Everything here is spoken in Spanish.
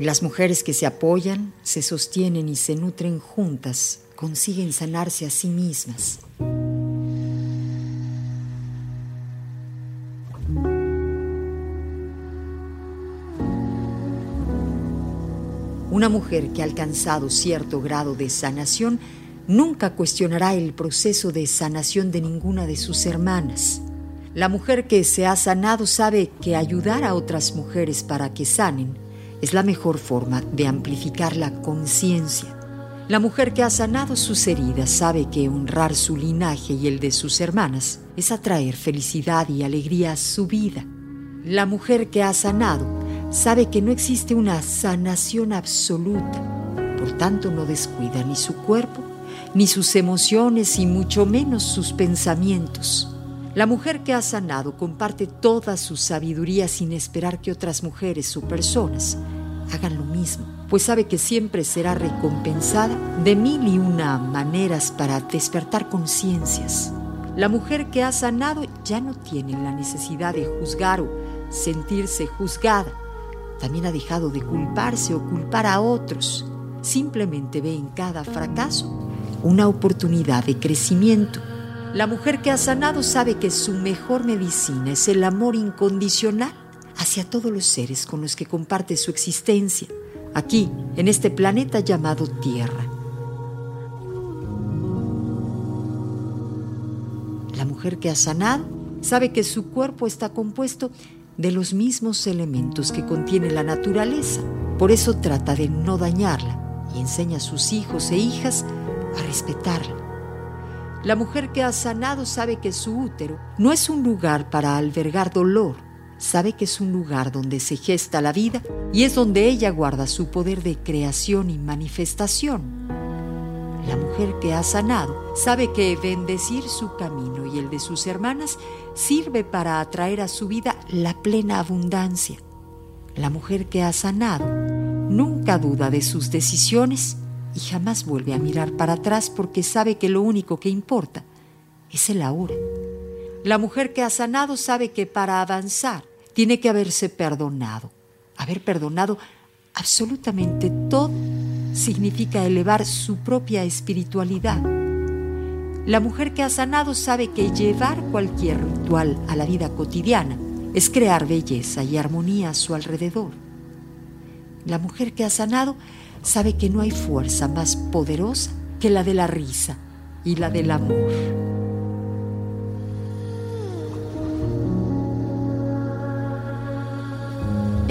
Las mujeres que se apoyan, se sostienen y se nutren juntas consiguen sanarse a sí mismas. Una mujer que ha alcanzado cierto grado de sanación nunca cuestionará el proceso de sanación de ninguna de sus hermanas. La mujer que se ha sanado sabe que ayudar a otras mujeres para que sanen es la mejor forma de amplificar la conciencia. La mujer que ha sanado sus heridas sabe que honrar su linaje y el de sus hermanas es atraer felicidad y alegría a su vida. La mujer que ha sanado sabe que no existe una sanación absoluta, por tanto no descuida ni su cuerpo, ni sus emociones y mucho menos sus pensamientos. La mujer que ha sanado comparte toda su sabiduría sin esperar que otras mujeres o personas hagan lo mismo, pues sabe que siempre será recompensada de mil y una maneras para despertar conciencias. La mujer que ha sanado ya no tiene la necesidad de juzgar o sentirse juzgada. También ha dejado de culparse o culpar a otros. Simplemente ve en cada fracaso una oportunidad de crecimiento. La mujer que ha sanado sabe que su mejor medicina es el amor incondicional hacia todos los seres con los que comparte su existencia, aquí, en este planeta llamado Tierra. La mujer que ha sanado sabe que su cuerpo está compuesto de los mismos elementos que contiene la naturaleza, por eso trata de no dañarla y enseña a sus hijos e hijas a respetarla. La mujer que ha sanado sabe que su útero no es un lugar para albergar dolor, sabe que es un lugar donde se gesta la vida y es donde ella guarda su poder de creación y manifestación. La mujer que ha sanado sabe que bendecir su camino y el de sus hermanas sirve para atraer a su vida la plena abundancia. La mujer que ha sanado nunca duda de sus decisiones y jamás vuelve a mirar para atrás porque sabe que lo único que importa es el ahora. La mujer que ha sanado sabe que para avanzar tiene que haberse perdonado. Haber perdonado absolutamente todo significa elevar su propia espiritualidad. La mujer que ha sanado sabe que llevar cualquier ritual a la vida cotidiana es crear belleza y armonía a su alrededor. La mujer que ha sanado sabe que no hay fuerza más poderosa que la de la risa y la del amor.